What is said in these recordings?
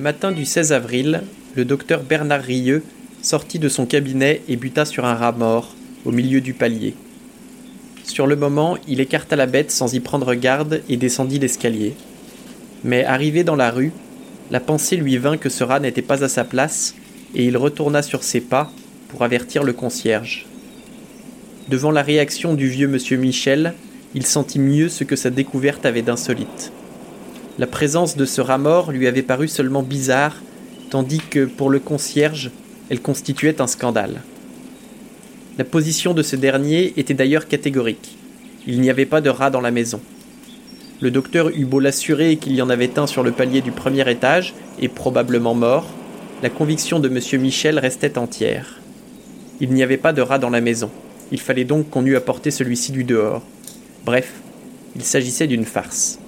matin du 16 avril, le docteur Bernard Rieux sortit de son cabinet et buta sur un rat mort au milieu du palier. Sur le moment, il écarta la bête sans y prendre garde et descendit l'escalier. Mais arrivé dans la rue, la pensée lui vint que ce rat n'était pas à sa place et il retourna sur ses pas pour avertir le concierge. Devant la réaction du vieux monsieur Michel, il sentit mieux ce que sa découverte avait d'insolite. La présence de ce rat mort lui avait paru seulement bizarre, tandis que pour le concierge, elle constituait un scandale. La position de ce dernier était d'ailleurs catégorique. Il n'y avait pas de rat dans la maison. Le docteur eut beau l'assurer qu'il y en avait un sur le palier du premier étage, et probablement mort, la conviction de M. Michel restait entière. Il n'y avait pas de rat dans la maison. Il fallait donc qu'on eût apporté celui-ci du dehors. Bref, il s'agissait d'une farce.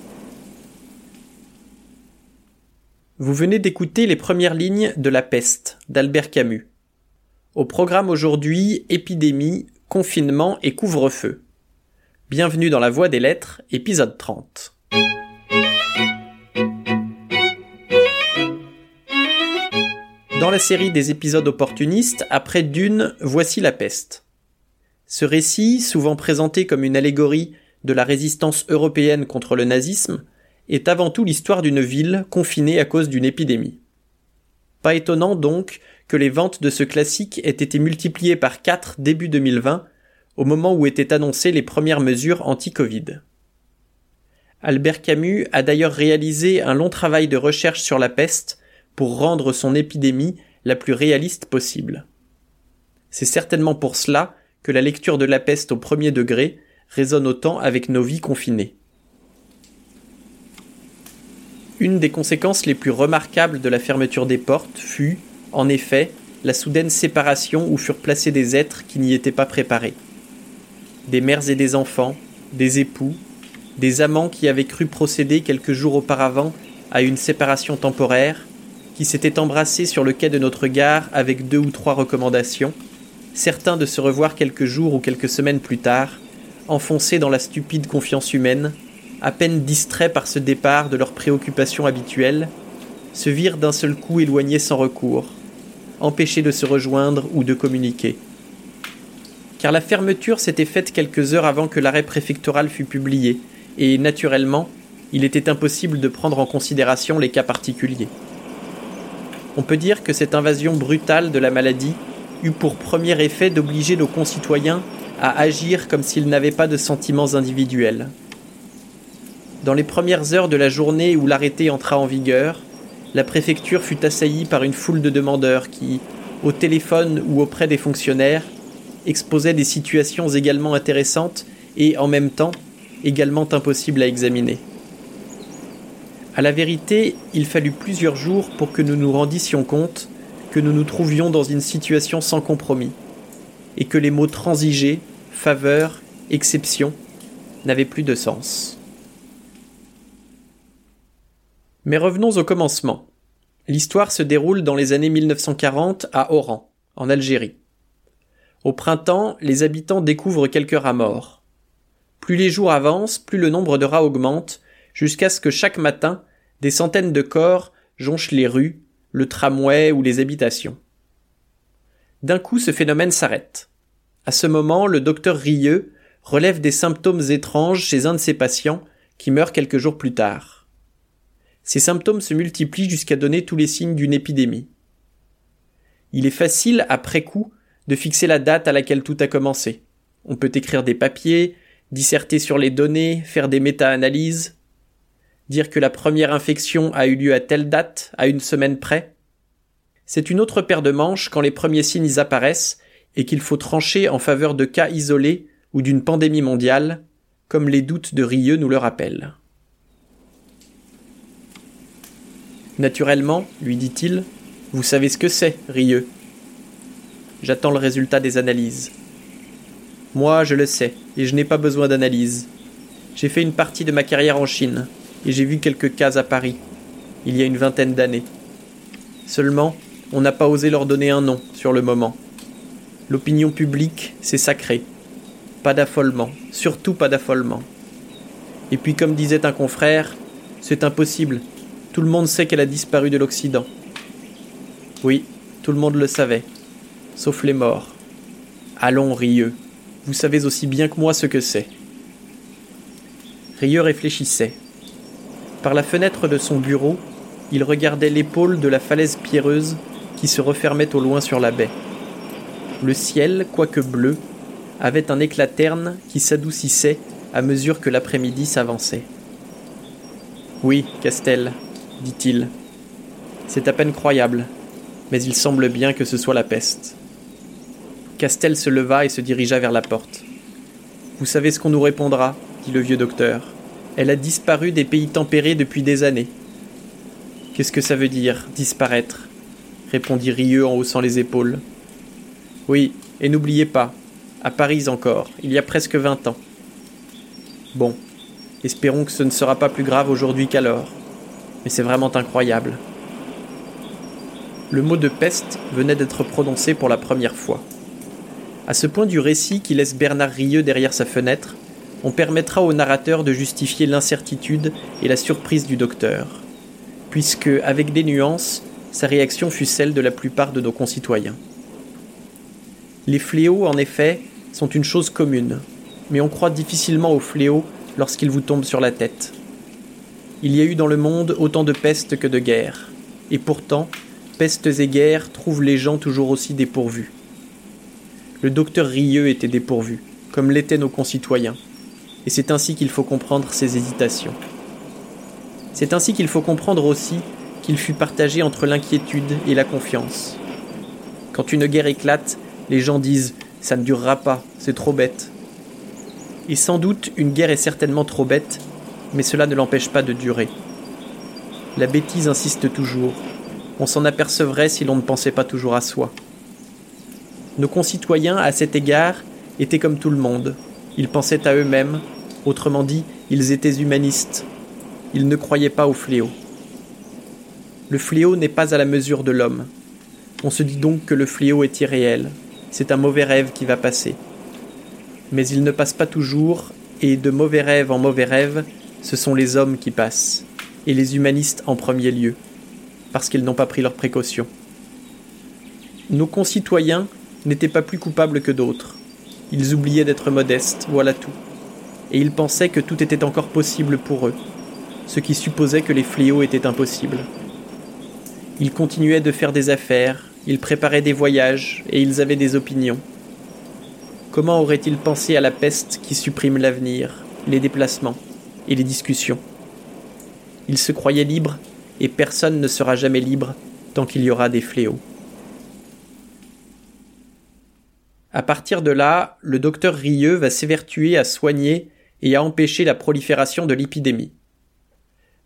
Vous venez d'écouter les premières lignes de La peste d'Albert Camus. Au programme aujourd'hui, épidémie, confinement et couvre-feu. Bienvenue dans la Voie des Lettres, épisode 30. Dans la série des épisodes opportunistes, après Dune, voici la peste. Ce récit, souvent présenté comme une allégorie de la résistance européenne contre le nazisme, est avant tout l'histoire d'une ville confinée à cause d'une épidémie. Pas étonnant donc que les ventes de ce classique aient été multipliées par 4 début 2020, au moment où étaient annoncées les premières mesures anti-Covid. Albert Camus a d'ailleurs réalisé un long travail de recherche sur la peste pour rendre son épidémie la plus réaliste possible. C'est certainement pour cela que la lecture de la peste au premier degré résonne autant avec nos vies confinées. Une des conséquences les plus remarquables de la fermeture des portes fut, en effet, la soudaine séparation où furent placés des êtres qui n'y étaient pas préparés. Des mères et des enfants, des époux, des amants qui avaient cru procéder quelques jours auparavant à une séparation temporaire, qui s'étaient embrassés sur le quai de notre gare avec deux ou trois recommandations, certains de se revoir quelques jours ou quelques semaines plus tard, enfoncés dans la stupide confiance humaine, à peine distraits par ce départ de leurs préoccupations habituelles, se virent d'un seul coup éloignés sans recours, empêchés de se rejoindre ou de communiquer. Car la fermeture s'était faite quelques heures avant que l'arrêt préfectoral fût publié, et naturellement, il était impossible de prendre en considération les cas particuliers. On peut dire que cette invasion brutale de la maladie eut pour premier effet d'obliger nos concitoyens à agir comme s'ils n'avaient pas de sentiments individuels. Dans les premières heures de la journée où l'arrêté entra en vigueur, la préfecture fut assaillie par une foule de demandeurs qui, au téléphone ou auprès des fonctionnaires, exposaient des situations également intéressantes et, en même temps, également impossibles à examiner. À la vérité, il fallut plusieurs jours pour que nous nous rendissions compte que nous nous trouvions dans une situation sans compromis, et que les mots transiger, faveur, exception n'avaient plus de sens. Mais revenons au commencement. L'histoire se déroule dans les années 1940 à Oran, en Algérie. Au printemps, les habitants découvrent quelques rats morts. Plus les jours avancent, plus le nombre de rats augmente, jusqu'à ce que chaque matin, des centaines de corps jonchent les rues, le tramway ou les habitations. D'un coup, ce phénomène s'arrête. À ce moment, le docteur Rieux relève des symptômes étranges chez un de ses patients qui meurt quelques jours plus tard. Ces symptômes se multiplient jusqu'à donner tous les signes d'une épidémie. Il est facile, après coup, de fixer la date à laquelle tout a commencé. On peut écrire des papiers, disserter sur les données, faire des méta-analyses, dire que la première infection a eu lieu à telle date, à une semaine près. C'est une autre paire de manches quand les premiers signes apparaissent et qu'il faut trancher en faveur de cas isolés ou d'une pandémie mondiale, comme les doutes de Rieux nous le rappellent. Naturellement, lui dit-il, vous savez ce que c'est, Rieux. J'attends le résultat des analyses. Moi, je le sais, et je n'ai pas besoin d'analyse. J'ai fait une partie de ma carrière en Chine, et j'ai vu quelques cas à Paris, il y a une vingtaine d'années. Seulement, on n'a pas osé leur donner un nom sur le moment. L'opinion publique, c'est sacré. Pas d'affolement, surtout pas d'affolement. Et puis comme disait un confrère, c'est impossible. Tout le monde sait qu'elle a disparu de l'Occident. Oui, tout le monde le savait, sauf les morts. Allons, Rieux, vous savez aussi bien que moi ce que c'est. Rieux réfléchissait. Par la fenêtre de son bureau, il regardait l'épaule de la falaise pierreuse qui se refermait au loin sur la baie. Le ciel, quoique bleu, avait un éclat terne qui s'adoucissait à mesure que l'après-midi s'avançait. Oui, Castel, dit-il. C'est à peine croyable, mais il semble bien que ce soit la peste. Castel se leva et se dirigea vers la porte. Vous savez ce qu'on nous répondra, dit le vieux docteur. Elle a disparu des pays tempérés depuis des années. Qu'est-ce que ça veut dire, disparaître? répondit Rieux en haussant les épaules. Oui, et n'oubliez pas, à Paris encore, il y a presque vingt ans. Bon, espérons que ce ne sera pas plus grave aujourd'hui qu'alors. Mais c'est vraiment incroyable. Le mot de peste venait d'être prononcé pour la première fois. À ce point du récit qui laisse Bernard Rieux derrière sa fenêtre, on permettra au narrateur de justifier l'incertitude et la surprise du docteur, puisque, avec des nuances, sa réaction fut celle de la plupart de nos concitoyens. Les fléaux, en effet, sont une chose commune, mais on croit difficilement aux fléaux lorsqu'ils vous tombent sur la tête. Il y a eu dans le monde autant de pestes que de guerres, et pourtant, pestes et guerres trouvent les gens toujours aussi dépourvus. Le docteur Rieux était dépourvu, comme l'étaient nos concitoyens, et c'est ainsi qu'il faut comprendre ses hésitations. C'est ainsi qu'il faut comprendre aussi qu'il fut partagé entre l'inquiétude et la confiance. Quand une guerre éclate, les gens disent Ça ne durera pas, c'est trop bête. Et sans doute une guerre est certainement trop bête, mais cela ne l'empêche pas de durer. La bêtise insiste toujours, on s'en apercevrait si l'on ne pensait pas toujours à soi. Nos concitoyens, à cet égard, étaient comme tout le monde. Ils pensaient à eux-mêmes, autrement dit, ils étaient humanistes. Ils ne croyaient pas au fléau. Le fléau n'est pas à la mesure de l'homme. On se dit donc que le fléau est irréel. C'est un mauvais rêve qui va passer. Mais il ne passe pas toujours, et de mauvais rêve en mauvais rêve, ce sont les hommes qui passent, et les humanistes en premier lieu parce qu'ils n'ont pas pris leurs précautions. Nos concitoyens n'étaient pas plus coupables que d'autres. Ils oubliaient d'être modestes, voilà tout. Et ils pensaient que tout était encore possible pour eux, ce qui supposait que les fléaux étaient impossibles. Ils continuaient de faire des affaires, ils préparaient des voyages, et ils avaient des opinions. Comment auraient-ils pensé à la peste qui supprime l'avenir, les déplacements? Et les discussions Ils se croyaient libres et personne ne sera jamais libre tant qu'il y aura des fléaux. À partir de là, le docteur Rieux va s'évertuer à soigner et à empêcher la prolifération de l'épidémie.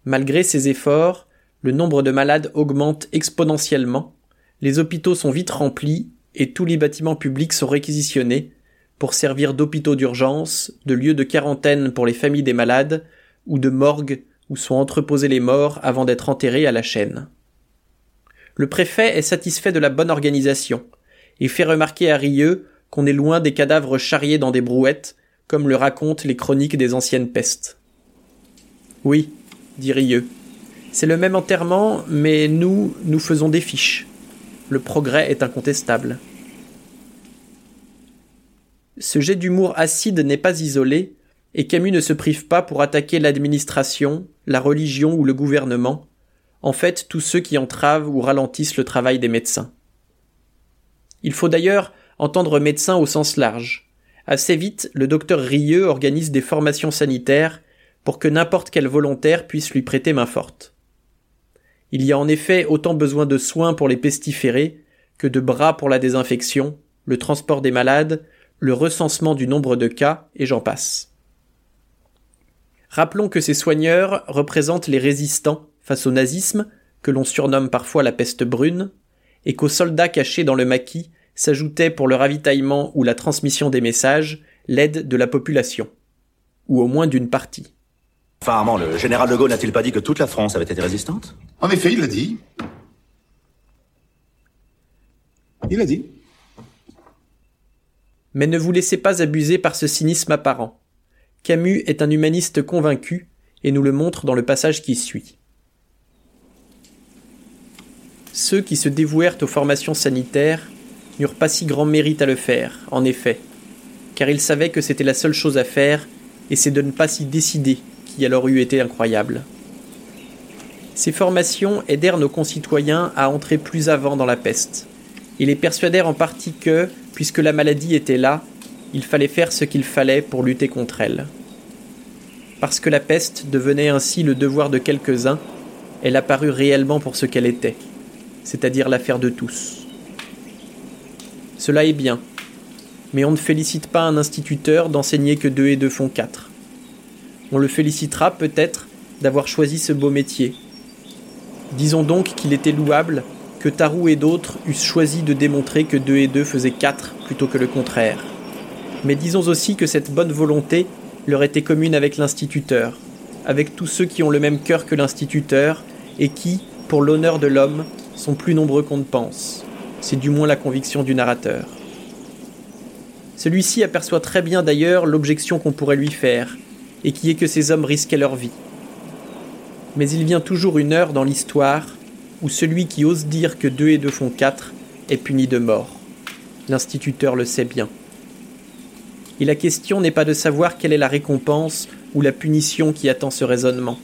Malgré ses efforts, le nombre de malades augmente exponentiellement, les hôpitaux sont vite remplis et tous les bâtiments publics sont réquisitionnés pour servir d'hôpitaux d'urgence, de lieux de quarantaine pour les familles des malades ou de morgues où sont entreposés les morts avant d'être enterrés à la chaîne. Le préfet est satisfait de la bonne organisation, et fait remarquer à Rieux qu'on est loin des cadavres charriés dans des brouettes, comme le racontent les chroniques des anciennes pestes. Oui, dit Rieux. C'est le même enterrement, mais nous, nous faisons des fiches. Le progrès est incontestable. Ce jet d'humour acide n'est pas isolé, et Camus ne se prive pas pour attaquer l'administration, la religion ou le gouvernement, en fait tous ceux qui entravent ou ralentissent le travail des médecins. Il faut d'ailleurs entendre médecin au sens large. Assez vite, le docteur Rieux organise des formations sanitaires pour que n'importe quel volontaire puisse lui prêter main forte. Il y a en effet autant besoin de soins pour les pestiférés que de bras pour la désinfection, le transport des malades, le recensement du nombre de cas, et j'en passe. Rappelons que ces soigneurs représentent les résistants face au nazisme, que l'on surnomme parfois la peste brune, et qu'aux soldats cachés dans le maquis s'ajoutait pour le ravitaillement ou la transmission des messages l'aide de la population, ou au moins d'une partie. Enfin, le général de Gaulle n'a-t-il pas dit que toute la France avait été résistante? En effet, il l'a dit. Il l'a dit. Mais ne vous laissez pas abuser par ce cynisme apparent. Camus est un humaniste convaincu, et nous le montre dans le passage qui suit. Ceux qui se dévouèrent aux formations sanitaires n'eurent pas si grand mérite à le faire, en effet, car ils savaient que c'était la seule chose à faire, et c'est de ne pas s'y décider qui alors eût été incroyable. Ces formations aidèrent nos concitoyens à entrer plus avant dans la peste. Ils les persuadèrent en partie que, puisque la maladie était là, il fallait faire ce qu'il fallait pour lutter contre elle. Parce que la peste devenait ainsi le devoir de quelques-uns, elle apparut réellement pour ce qu'elle était, c'est-à-dire l'affaire de tous. Cela est bien, mais on ne félicite pas un instituteur d'enseigner que deux et deux font quatre. On le félicitera peut-être d'avoir choisi ce beau métier, Disons donc qu'il était louable que Tarou et d'autres eussent choisi de démontrer que 2 et 2 faisaient 4 plutôt que le contraire. Mais disons aussi que cette bonne volonté leur était commune avec l'instituteur, avec tous ceux qui ont le même cœur que l'instituteur et qui, pour l'honneur de l'homme, sont plus nombreux qu'on ne pense. C'est du moins la conviction du narrateur. Celui-ci aperçoit très bien d'ailleurs l'objection qu'on pourrait lui faire, et qui est que ces hommes risquaient leur vie mais il vient toujours une heure dans l'histoire où celui qui ose dire que deux et deux font quatre est puni de mort. L'instituteur le sait bien. Et la question n'est pas de savoir quelle est la récompense ou la punition qui attend ce raisonnement.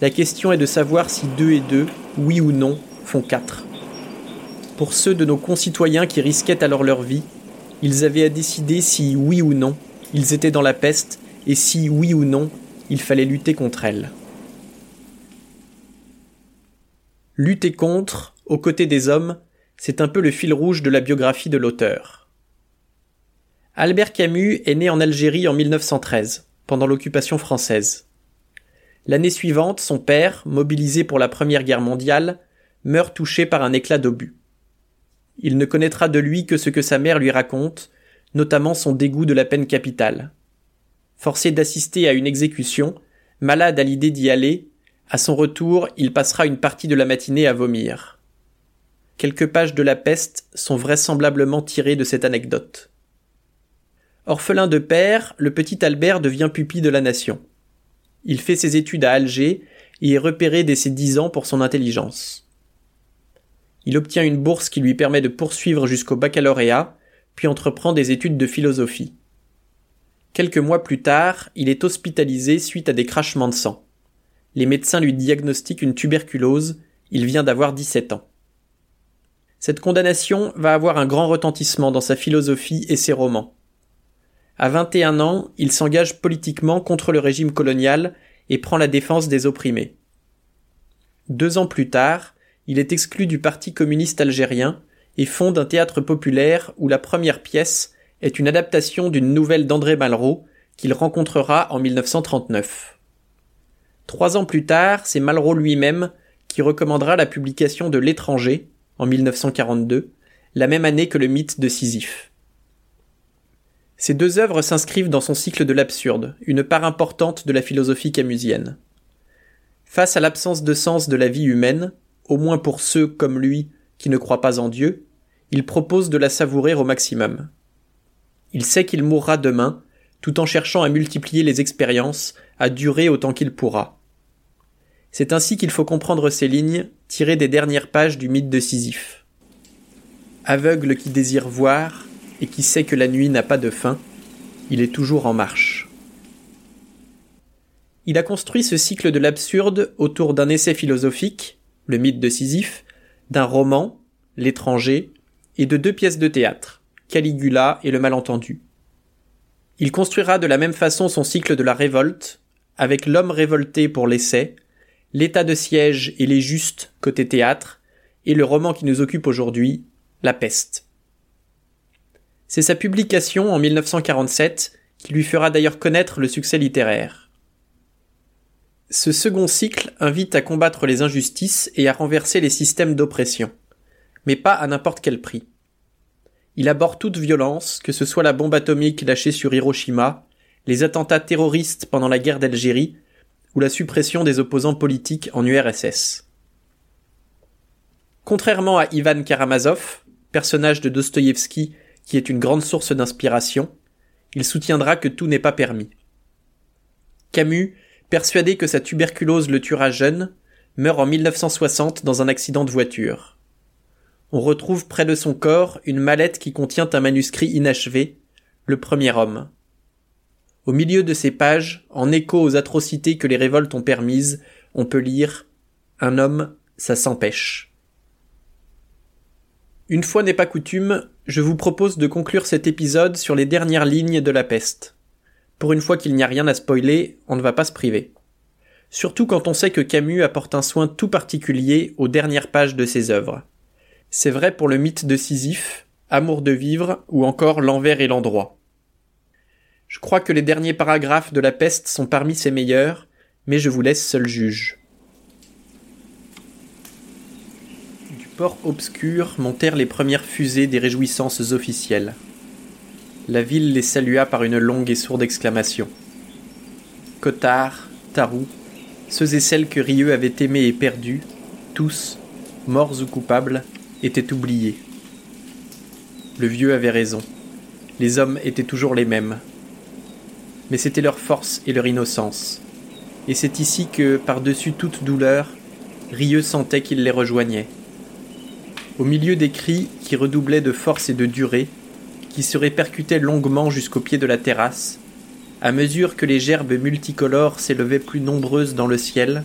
La question est de savoir si deux et deux, oui ou non, font quatre. Pour ceux de nos concitoyens qui risquaient alors leur vie, ils avaient à décider si oui ou non ils étaient dans la peste et si oui ou non il fallait lutter contre elle. Lutter contre, aux côtés des hommes, c'est un peu le fil rouge de la biographie de l'auteur. Albert Camus est né en Algérie en 1913, pendant l'occupation française. L'année suivante, son père, mobilisé pour la Première Guerre mondiale, meurt touché par un éclat d'obus. Il ne connaîtra de lui que ce que sa mère lui raconte, notamment son dégoût de la peine capitale. Forcé d'assister à une exécution, malade à l'idée d'y aller, à son retour, il passera une partie de la matinée à vomir. Quelques pages de la peste sont vraisemblablement tirées de cette anecdote. Orphelin de père, le petit Albert devient pupille de la nation. Il fait ses études à Alger et est repéré dès ses dix ans pour son intelligence. Il obtient une bourse qui lui permet de poursuivre jusqu'au baccalauréat, puis entreprend des études de philosophie. Quelques mois plus tard, il est hospitalisé suite à des crachements de sang les médecins lui diagnostiquent une tuberculose, il vient d'avoir 17 ans. Cette condamnation va avoir un grand retentissement dans sa philosophie et ses romans. À 21 ans, il s'engage politiquement contre le régime colonial et prend la défense des opprimés. Deux ans plus tard, il est exclu du Parti communiste algérien et fonde un théâtre populaire où la première pièce est une adaptation d'une nouvelle d'André Malraux qu'il rencontrera en 1939. Trois ans plus tard, c'est Malraux lui-même qui recommandera la publication de L'étranger, en 1942, la même année que le mythe de Sisyphe. Ces deux œuvres s'inscrivent dans son cycle de l'absurde, une part importante de la philosophie camusienne. Face à l'absence de sens de la vie humaine, au moins pour ceux comme lui qui ne croient pas en Dieu, il propose de la savourer au maximum. Il sait qu'il mourra demain, tout en cherchant à multiplier les expériences, à durer autant qu'il pourra. C'est ainsi qu'il faut comprendre ces lignes tirées des dernières pages du mythe de Sisyphe. Aveugle qui désire voir et qui sait que la nuit n'a pas de fin, il est toujours en marche. Il a construit ce cycle de l'absurde autour d'un essai philosophique, le mythe de Sisyphe, d'un roman, L'étranger, et de deux pièces de théâtre, Caligula et le malentendu. Il construira de la même façon son cycle de la révolte, avec l'homme révolté pour l'essai, L'état de siège et les justes côté théâtre, et le roman qui nous occupe aujourd'hui, La peste. C'est sa publication en 1947 qui lui fera d'ailleurs connaître le succès littéraire. Ce second cycle invite à combattre les injustices et à renverser les systèmes d'oppression, mais pas à n'importe quel prix. Il aborde toute violence, que ce soit la bombe atomique lâchée sur Hiroshima, les attentats terroristes pendant la guerre d'Algérie, ou la suppression des opposants politiques en URSS. Contrairement à Ivan Karamazov, personnage de Dostoïevski qui est une grande source d'inspiration, il soutiendra que tout n'est pas permis. Camus, persuadé que sa tuberculose le tuera jeune, meurt en 1960 dans un accident de voiture. on retrouve près de son corps une mallette qui contient un manuscrit inachevé, le premier homme. Au milieu de ces pages, en écho aux atrocités que les révoltes ont permises, on peut lire Un homme, ça s'empêche. Une fois n'est pas coutume, je vous propose de conclure cet épisode sur les dernières lignes de la peste. Pour une fois qu'il n'y a rien à spoiler, on ne va pas se priver. Surtout quand on sait que Camus apporte un soin tout particulier aux dernières pages de ses œuvres. C'est vrai pour le mythe de Sisyphe, Amour de vivre ou encore L'envers et l'endroit. Je crois que les derniers paragraphes de la peste sont parmi ses meilleurs, mais je vous laisse seul juge. Du port obscur montèrent les premières fusées des réjouissances officielles. La ville les salua par une longue et sourde exclamation. Cottard, Tarou, ceux et celles que Rieux avait aimés et perdus, tous, morts ou coupables, étaient oubliés. Le vieux avait raison. Les hommes étaient toujours les mêmes. Mais c'était leur force et leur innocence. Et c'est ici que, par-dessus toute douleur, Rieux sentait qu'il les rejoignait. Au milieu des cris qui redoublaient de force et de durée, qui se répercutaient longuement jusqu'au pied de la terrasse, à mesure que les gerbes multicolores s'élevaient plus nombreuses dans le ciel,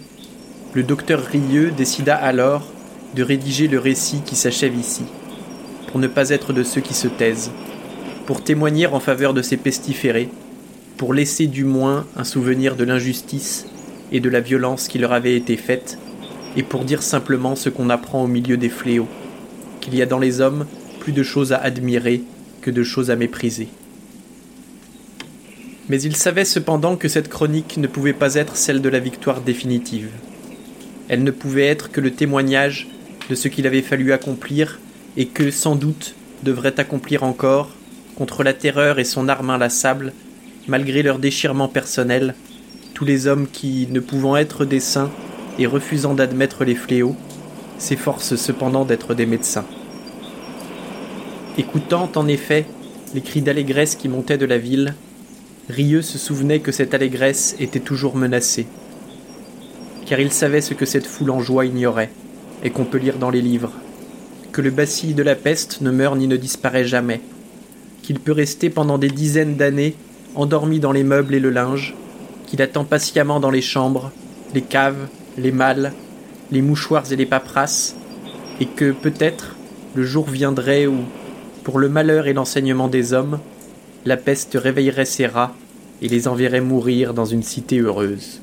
le docteur Rieux décida alors de rédiger le récit qui s'achève ici, pour ne pas être de ceux qui se taisent, pour témoigner en faveur de ces pestiférés, pour laisser du moins un souvenir de l'injustice et de la violence qui leur avait été faite, et pour dire simplement ce qu'on apprend au milieu des fléaux, qu'il y a dans les hommes plus de choses à admirer que de choses à mépriser. Mais il savait cependant que cette chronique ne pouvait pas être celle de la victoire définitive. Elle ne pouvait être que le témoignage de ce qu'il avait fallu accomplir et que, sans doute, devrait accomplir encore, contre la terreur et son arme inlassable, malgré leur déchirement personnel, tous les hommes qui, ne pouvant être des saints et refusant d'admettre les fléaux, s'efforcent cependant d'être des médecins. Écoutant, en effet, les cris d'allégresse qui montaient de la ville, Rieux se souvenait que cette allégresse était toujours menacée, car il savait ce que cette foule en joie ignorait et qu'on peut lire dans les livres, que le bacille de la peste ne meurt ni ne disparaît jamais, qu'il peut rester pendant des dizaines d'années endormi dans les meubles et le linge, qu'il attend patiemment dans les chambres, les caves, les malles, les mouchoirs et les paperasses, et que peut-être le jour viendrait où, pour le malheur et l'enseignement des hommes, la peste réveillerait ses rats et les enverrait mourir dans une cité heureuse.